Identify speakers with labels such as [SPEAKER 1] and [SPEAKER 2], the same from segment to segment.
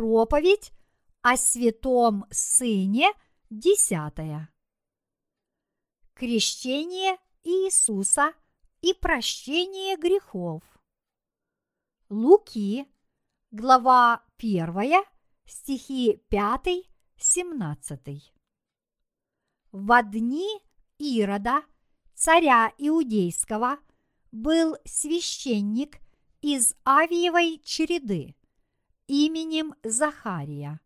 [SPEAKER 1] проповедь о святом Сыне десятая. Крещение Иисуса и прощение грехов. Луки, глава 1, стихи 5-17. В дни Ирода, царя Иудейского, был священник из Авиевой череды именем Захария,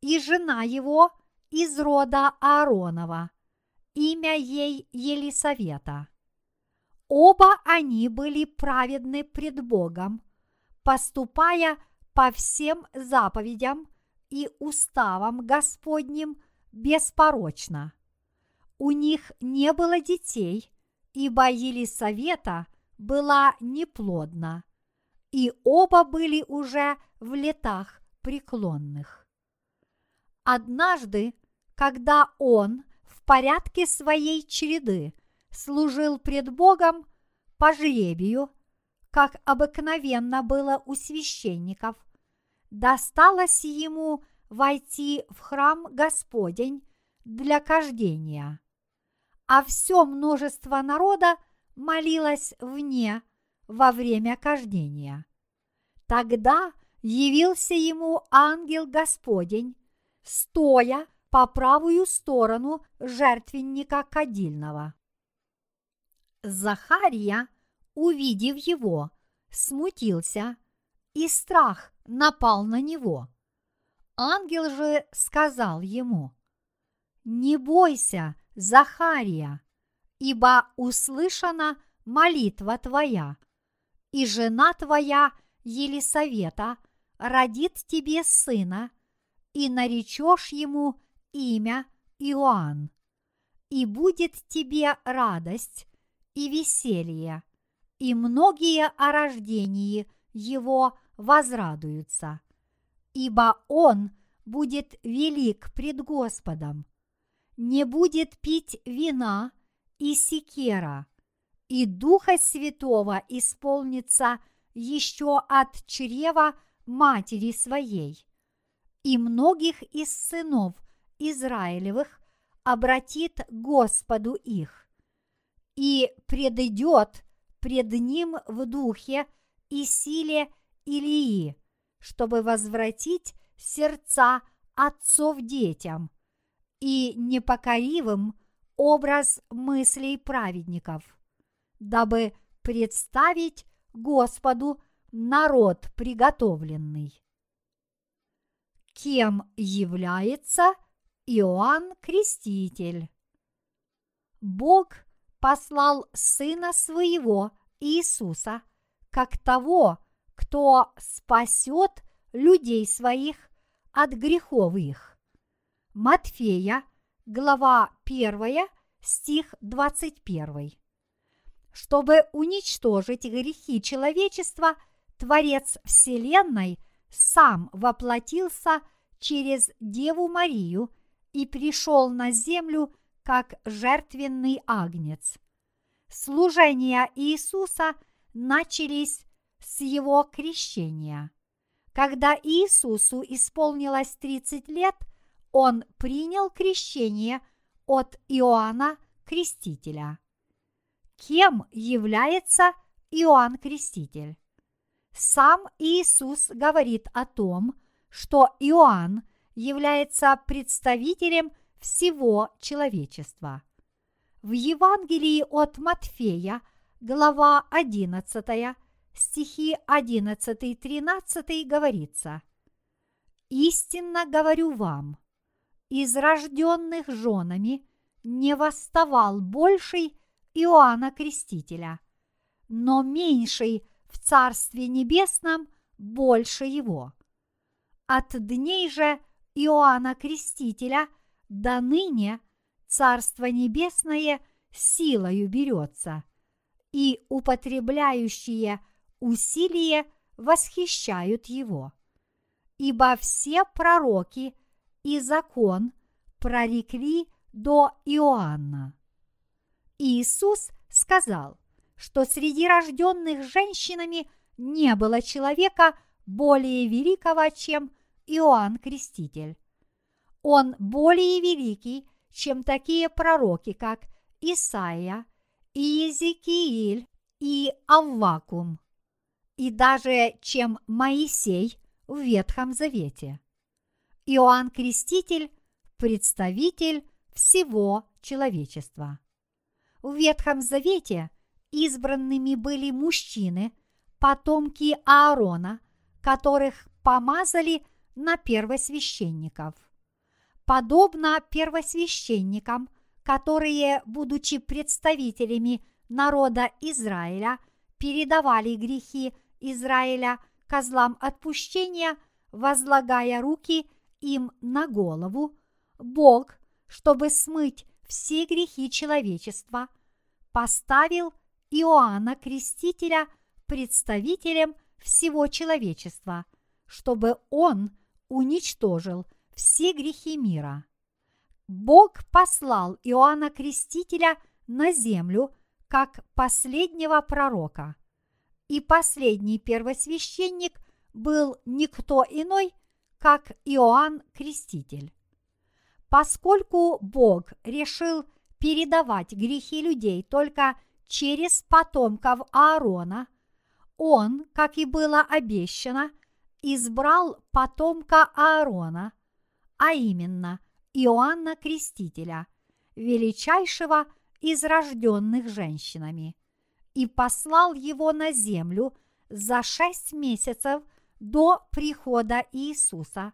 [SPEAKER 1] и жена его из рода Ааронова, имя ей Елисавета. Оба они были праведны пред Богом, поступая по всем заповедям и уставам Господним беспорочно. У них не было детей, ибо Елисавета была неплодна, и оба были уже в летах преклонных. Однажды, когда он в порядке своей череды служил пред Богом по жребию, как обыкновенно было у священников, досталось ему войти в храм Господень для кождения, а все множество народа молилось вне во время кождения. Тогда явился ему ангел Господень, стоя по правую сторону жертвенника кадильного. Захария, увидев его, смутился, и страх напал на него. Ангел же сказал ему, «Не бойся, Захария, ибо услышана молитва твоя, и жена твоя Елисавета родит тебе сына, и наречешь ему имя Иоанн. И будет тебе радость и веселье, и многие о рождении его возрадуются, ибо он будет велик пред Господом, не будет пить вина и секера, и Духа Святого исполнится еще от чрева матери своей, и многих из сынов Израилевых обратит Господу их, и предыдет пред ним в духе и силе Илии, чтобы возвратить сердца отцов детям и непокоривым образ мыслей праведников, дабы представить Господу народ приготовленный. Кем является Иоанн Креститель? Бог послал Сына Своего Иисуса как того, кто спасет людей своих от грехов их. Матфея, глава 1, стих 21. Чтобы уничтожить грехи человечества, Творец Вселенной сам воплотился через Деву Марию и пришел на землю как жертвенный агнец. Служения Иисуса начались с его крещения. Когда Иисусу исполнилось 30 лет, он принял крещение от Иоанна Крестителя. Кем является Иоанн Креститель? Сам Иисус говорит о том, что Иоанн является представителем всего человечества. В Евангелии от Матфея, глава 11, стихи 11-13 говорится «Истинно говорю вам, из рожденных женами не восставал больший Иоанна Крестителя, но меньший в Царстве Небесном больше его. От дней же Иоанна Крестителя до ныне Царство Небесное силою берется, и употребляющие усилие восхищают его. Ибо все пророки и закон прорекли до Иоанна. Иисус сказал, что среди рожденных женщинами не было человека более великого, чем Иоанн Креститель. Он более великий, чем такие пророки, как Исаия, Иезекииль и Аввакум, и даже чем Моисей в Ветхом Завете. Иоанн Креститель – представитель всего человечества. В Ветхом Завете избранными были мужчины, потомки Аарона, которых помазали на первосвященников. Подобно первосвященникам, которые, будучи представителями народа Израиля, передавали грехи Израиля козлам отпущения, возлагая руки им на голову, Бог, чтобы смыть все грехи человечества, поставил Иоанна Крестителя представителем всего человечества, чтобы он уничтожил все грехи мира. Бог послал Иоанна Крестителя на землю как последнего пророка. И последний первосвященник был никто иной, как Иоанн Креститель. Поскольку Бог решил передавать грехи людей только через потомков Аарона, он, как и было обещано, избрал потомка Аарона, а именно Иоанна Крестителя, величайшего из рожденных женщинами, и послал его на землю за шесть месяцев до прихода Иисуса,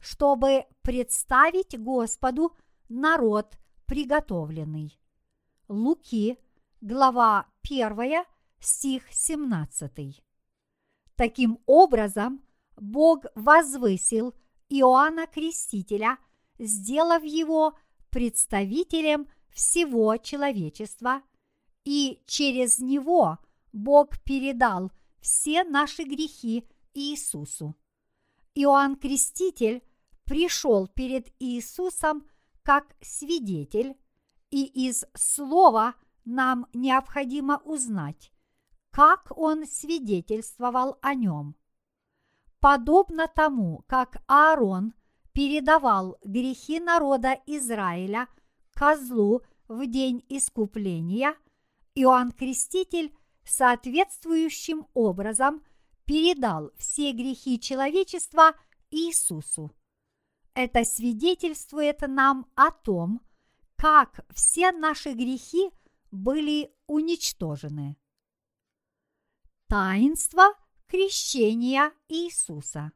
[SPEAKER 1] чтобы представить Господу народ приготовленный. Луки, глава 1, стих 17. Таким образом, Бог возвысил Иоанна Крестителя, сделав его представителем всего человечества, и через него Бог передал все наши грехи Иисусу. Иоанн Креститель пришел перед Иисусом как свидетель, и из слова нам необходимо узнать, как он свидетельствовал о нем. Подобно тому, как Аарон передавал грехи народа Израиля козлу в день искупления, Иоанн Креститель соответствующим образом передал все грехи человечества Иисусу. Это свидетельствует нам о том, как все наши грехи были уничтожены. Таинство крещения Иисуса.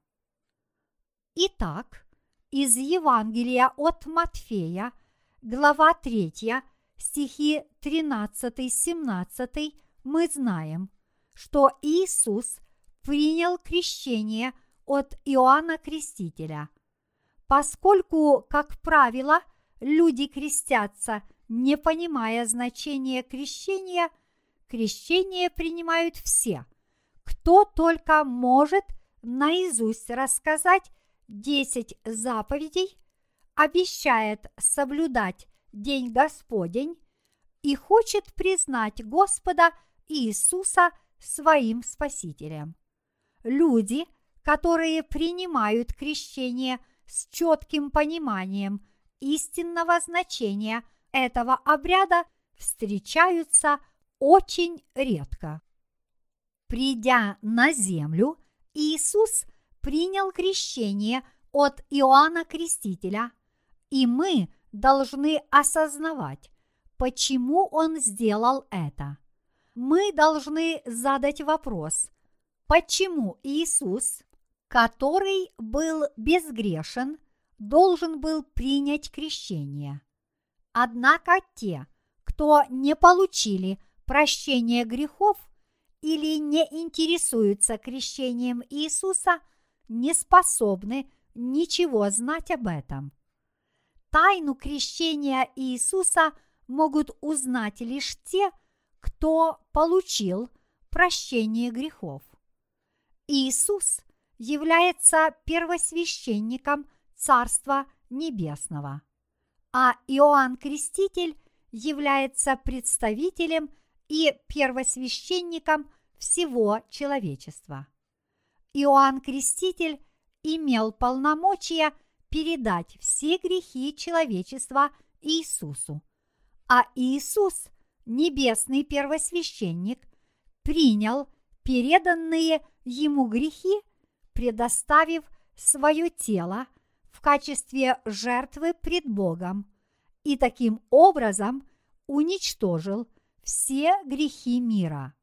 [SPEAKER 1] Итак, из Евангелия от Матфея, глава 3, стихи 13-17 мы знаем, что Иисус принял крещение от Иоанна Крестителя. Поскольку, как правило, люди крестятся, не понимая значения крещения, крещение принимают все, кто только может наизусть рассказать 10 заповедей, обещает соблюдать День Господень и хочет признать Господа Иисуса своим Спасителем. Люди, которые принимают крещение с четким пониманием истинного значения этого обряда, встречаются очень редко. Придя на землю, Иисус принял крещение от Иоанна Крестителя, и мы должны осознавать, почему он сделал это. Мы должны задать вопрос, почему Иисус, который был безгрешен, должен был принять крещение. Однако те, кто не получили прощение грехов или не интересуются крещением Иисуса, не способны ничего знать об этом. Тайну крещения Иисуса могут узнать лишь те, кто получил прощение грехов. Иисус является первосвященником Царства Небесного, а Иоанн Креститель является представителем и первосвященником всего человечества. Иоанн Креститель имел полномочия передать все грехи человечества Иисусу. А Иисус, небесный первосвященник, принял переданные ему грехи, предоставив свое тело в качестве жертвы пред Богом и таким образом уничтожил все грехи мира.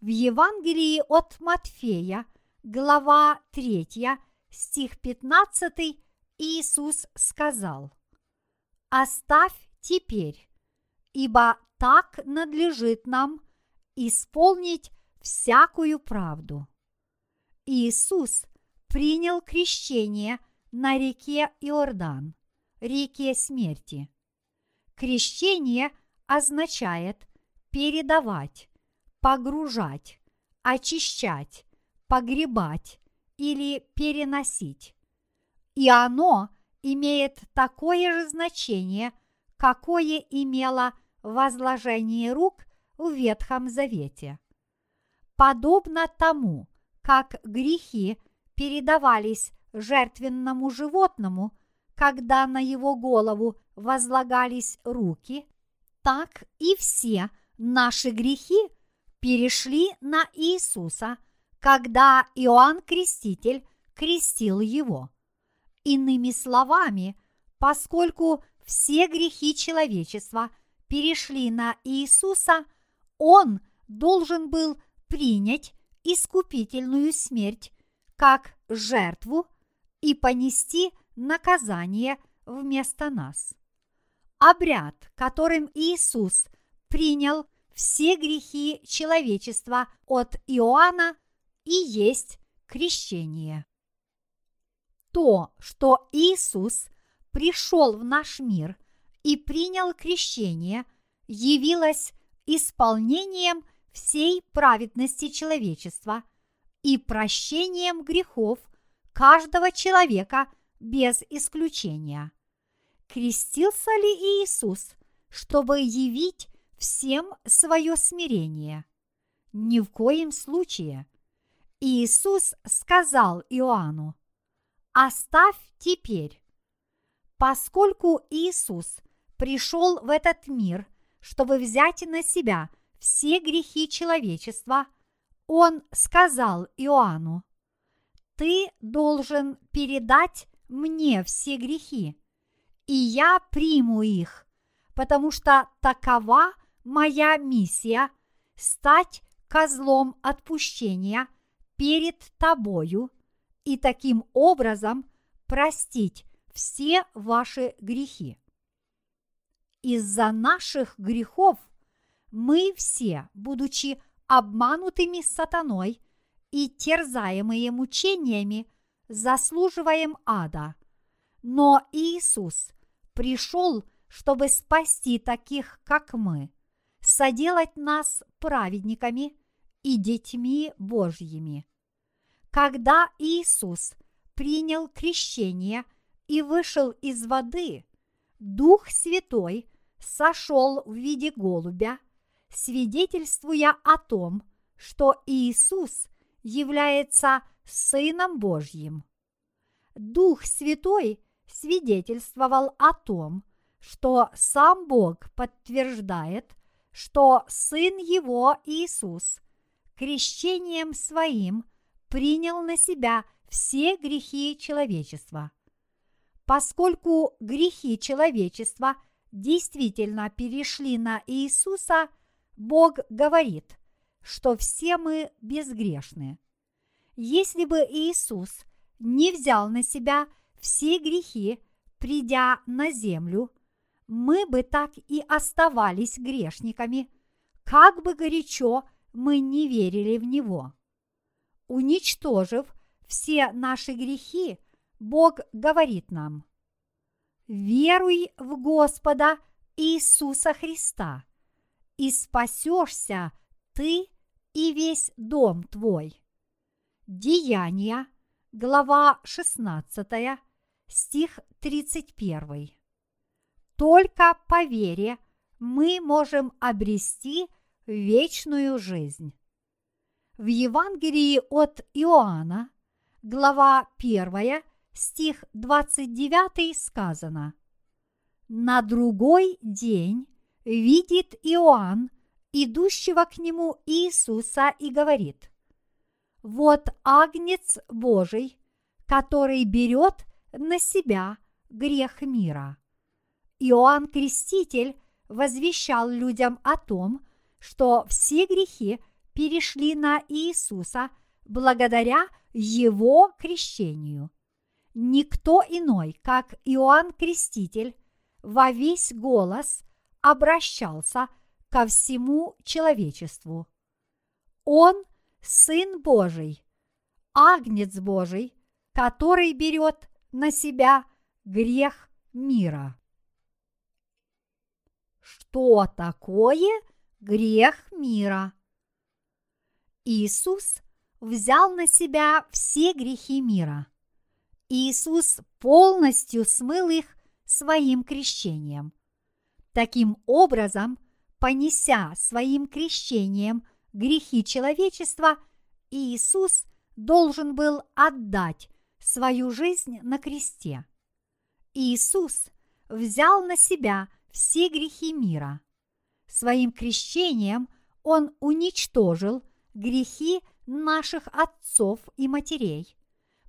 [SPEAKER 1] В Евангелии от Матфея, глава 3, стих 15, Иисус сказал, «Оставь теперь, ибо так надлежит нам исполнить всякую правду». Иисус принял крещение на реке Иордан, реке смерти. Крещение означает передавать, погружать, очищать, погребать или переносить. И оно имеет такое же значение, какое имело возложение рук в Ветхом Завете. Подобно тому, как грехи передавались жертвенному животному, когда на его голову возлагались руки, так и все наши грехи перешли на Иисуса, когда Иоанн Креститель крестил его. Иными словами, поскольку все грехи человечества перешли на Иисуса, Он должен был принять искупительную смерть как жертву и понести наказание вместо нас. Обряд, которым Иисус принял все грехи человечества от Иоанна и есть крещение то, что Иисус пришел в наш мир и принял крещение, явилось исполнением всей праведности человечества и прощением грехов каждого человека без исключения. Крестился ли Иисус, чтобы явить всем свое смирение? Ни в коем случае. Иисус сказал Иоанну – оставь теперь. Поскольку Иисус пришел в этот мир, чтобы взять на себя все грехи человечества, Он сказал Иоанну, «Ты должен передать мне все грехи, и я приму их, потому что такова моя миссия – стать козлом отпущения перед тобою и таким образом простить все ваши грехи. Из-за наших грехов мы все, будучи обманутыми сатаной и терзаемые мучениями, заслуживаем ада. Но Иисус пришел, чтобы спасти таких, как мы, соделать нас праведниками и детьми Божьими. Когда Иисус принял крещение и вышел из воды, Дух Святой сошел в виде голубя, свидетельствуя о том, что Иисус является Сыном Божьим. Дух Святой свидетельствовал о том, что сам Бог подтверждает, что Сын Его Иисус крещением Своим – принял на себя все грехи человечества. Поскольку грехи человечества действительно перешли на Иисуса, Бог говорит, что все мы безгрешны. Если бы Иисус не взял на себя все грехи, придя на землю, мы бы так и оставались грешниками, как бы горячо мы не верили в Него уничтожив все наши грехи, Бог говорит нам, веруй в Господа Иисуса Христа, и спасешься ты и весь дом твой. Деяния, глава 16, стих 31. Только по вере мы можем обрести вечную жизнь. В Евангелии от Иоанна, глава 1, стих 29 сказано. На другой день видит Иоанн, идущего к нему Иисуса, и говорит, «Вот агнец Божий, который берет на себя грех мира». Иоанн Креститель возвещал людям о том, что все грехи перешли на Иисуса благодаря Его крещению. Никто иной, как Иоанн Креститель, во весь голос обращался ко всему человечеству. Он – Сын Божий, Агнец Божий, который берет на себя грех мира. Что такое грех мира? Иисус взял на себя все грехи мира. Иисус полностью смыл их своим крещением. Таким образом, понеся своим крещением грехи человечества, Иисус должен был отдать свою жизнь на кресте. Иисус взял на себя все грехи мира. Своим крещением Он уничтожил грехи наших отцов и матерей,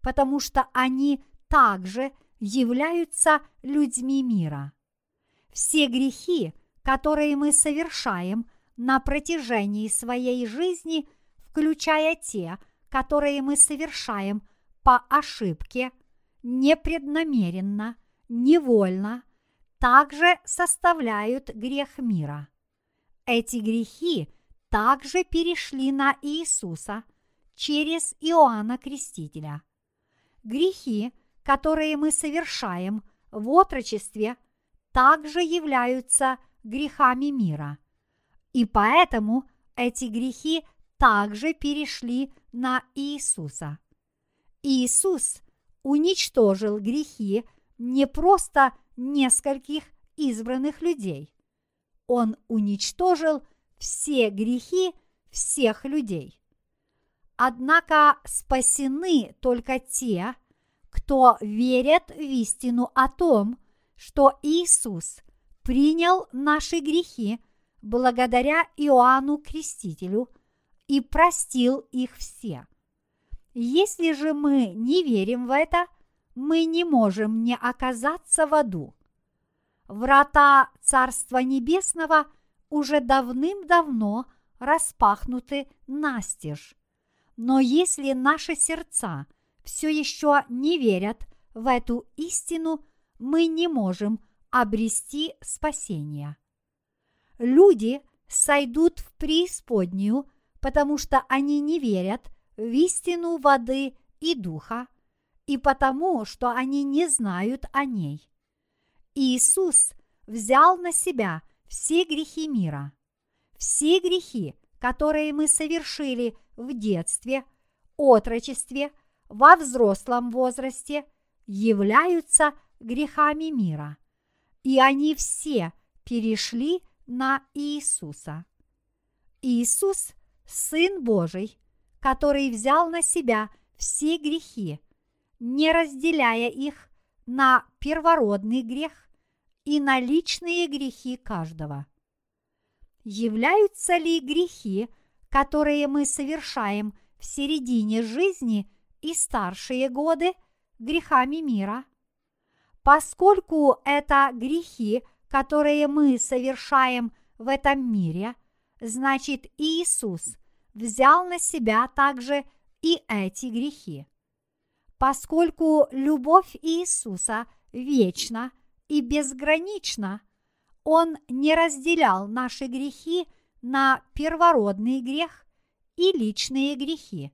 [SPEAKER 1] потому что они также являются людьми мира. Все грехи, которые мы совершаем на протяжении своей жизни, включая те, которые мы совершаем по ошибке, непреднамеренно, невольно, также составляют грех мира. Эти грехи также перешли на Иисуса через Иоанна Крестителя. Грехи, которые мы совершаем в отрочестве, также являются грехами мира. И поэтому эти грехи также перешли на Иисуса. Иисус уничтожил грехи не просто нескольких избранных людей. Он уничтожил все грехи всех людей. Однако спасены только те, кто верят в истину о том, что Иисус принял наши грехи благодаря Иоанну Крестителю и простил их все. Если же мы не верим в это, мы не можем не оказаться в аду. Врата Царства Небесного уже давным-давно распахнуты настежь. Но если наши сердца все еще не верят в эту истину, мы не можем обрести спасение. Люди сойдут в преисподнюю, потому что они не верят в истину воды и духа, и потому, что они не знают о ней. Иисус взял на себя все грехи мира. Все грехи, которые мы совершили в детстве, отрочестве, во взрослом возрасте, являются грехами мира. И они все перешли на Иисуса. Иисус – Сын Божий, который взял на себя все грехи, не разделяя их на первородный грех и на личные грехи каждого. Являются ли грехи, которые мы совершаем в середине жизни и старшие годы, грехами мира? Поскольку это грехи, которые мы совершаем в этом мире, значит Иисус взял на себя также и эти грехи. Поскольку любовь Иисуса вечна и безгранична, Он не разделял наши грехи на первородный грех и личные грехи,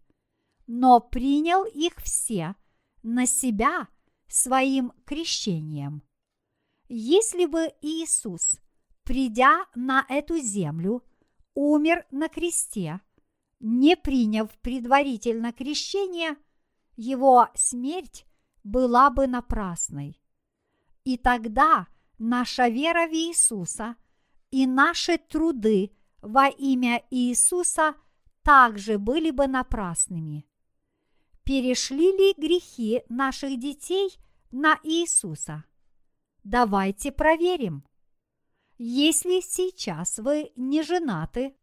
[SPEAKER 1] но принял их все на себя своим крещением. Если бы Иисус, придя на эту землю, умер на кресте, не приняв предварительно крещение – его смерть была бы напрасной. И тогда наша вера в Иисуса и наши труды во имя Иисуса также были бы напрасными. перешли ли грехи наших детей на Иисуса? Давайте проверим. Если сейчас вы не женаты,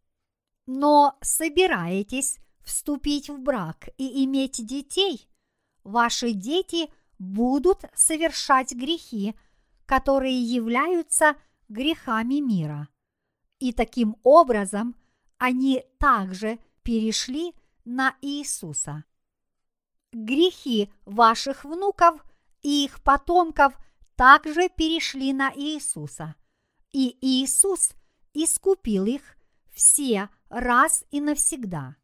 [SPEAKER 1] но собираетесь вступить в брак и иметь детей, ваши дети будут совершать грехи, которые являются грехами мира. И таким образом они также перешли на Иисуса. Грехи ваших внуков и их потомков также перешли на Иисуса. И Иисус искупил их все раз и навсегда.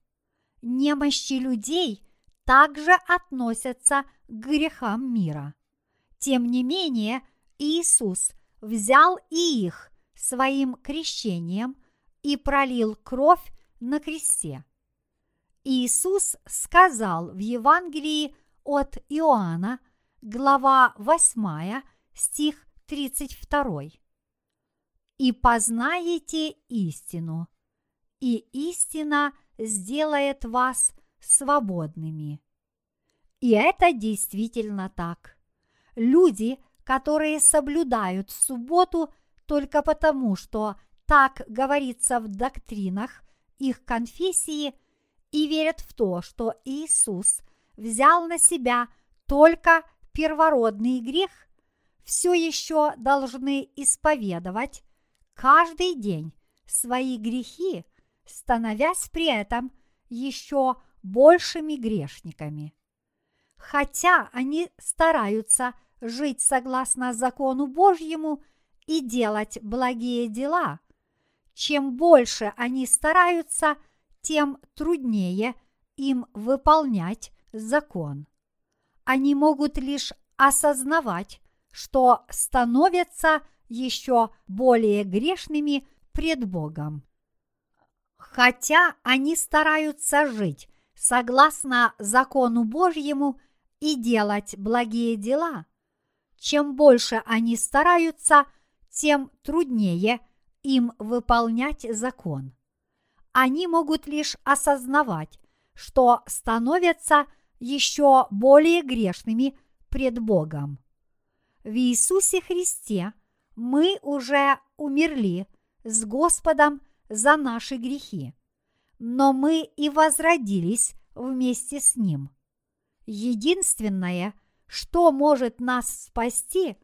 [SPEAKER 1] Немощи людей также относятся к грехам мира. Тем не менее, Иисус взял и их своим крещением и пролил кровь на кресте. Иисус сказал в Евангелии от Иоанна, глава 8, стих 32. «И познаете истину, и истина сделает вас свободными». И это действительно так. Люди, которые соблюдают субботу только потому, что так говорится в доктринах их конфессии и верят в то, что Иисус взял на себя только первородный грех, все еще должны исповедовать каждый день свои грехи, становясь при этом еще большими грешниками. Хотя они стараются жить согласно закону Божьему и делать благие дела, чем больше они стараются, тем труднее им выполнять закон. Они могут лишь осознавать, что становятся еще более грешными пред Богом. Хотя они стараются жить согласно закону Божьему и делать благие дела, чем больше они стараются, тем труднее им выполнять закон. Они могут лишь осознавать, что становятся еще более грешными пред Богом. В Иисусе Христе мы уже умерли с Господом за наши грехи, но мы и возродились вместе с Ним. Единственное, что может нас спасти,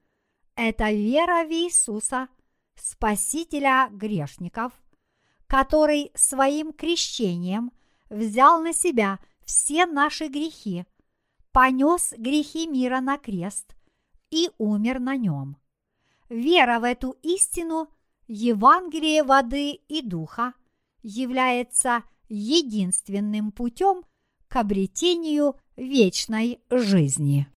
[SPEAKER 1] это вера в Иисуса, Спасителя грешников, который своим крещением взял на себя все наши грехи, понес грехи мира на крест и умер на нем. Вера в эту истину, Евангелие воды и духа, является единственным путем к обретению вечной жизни.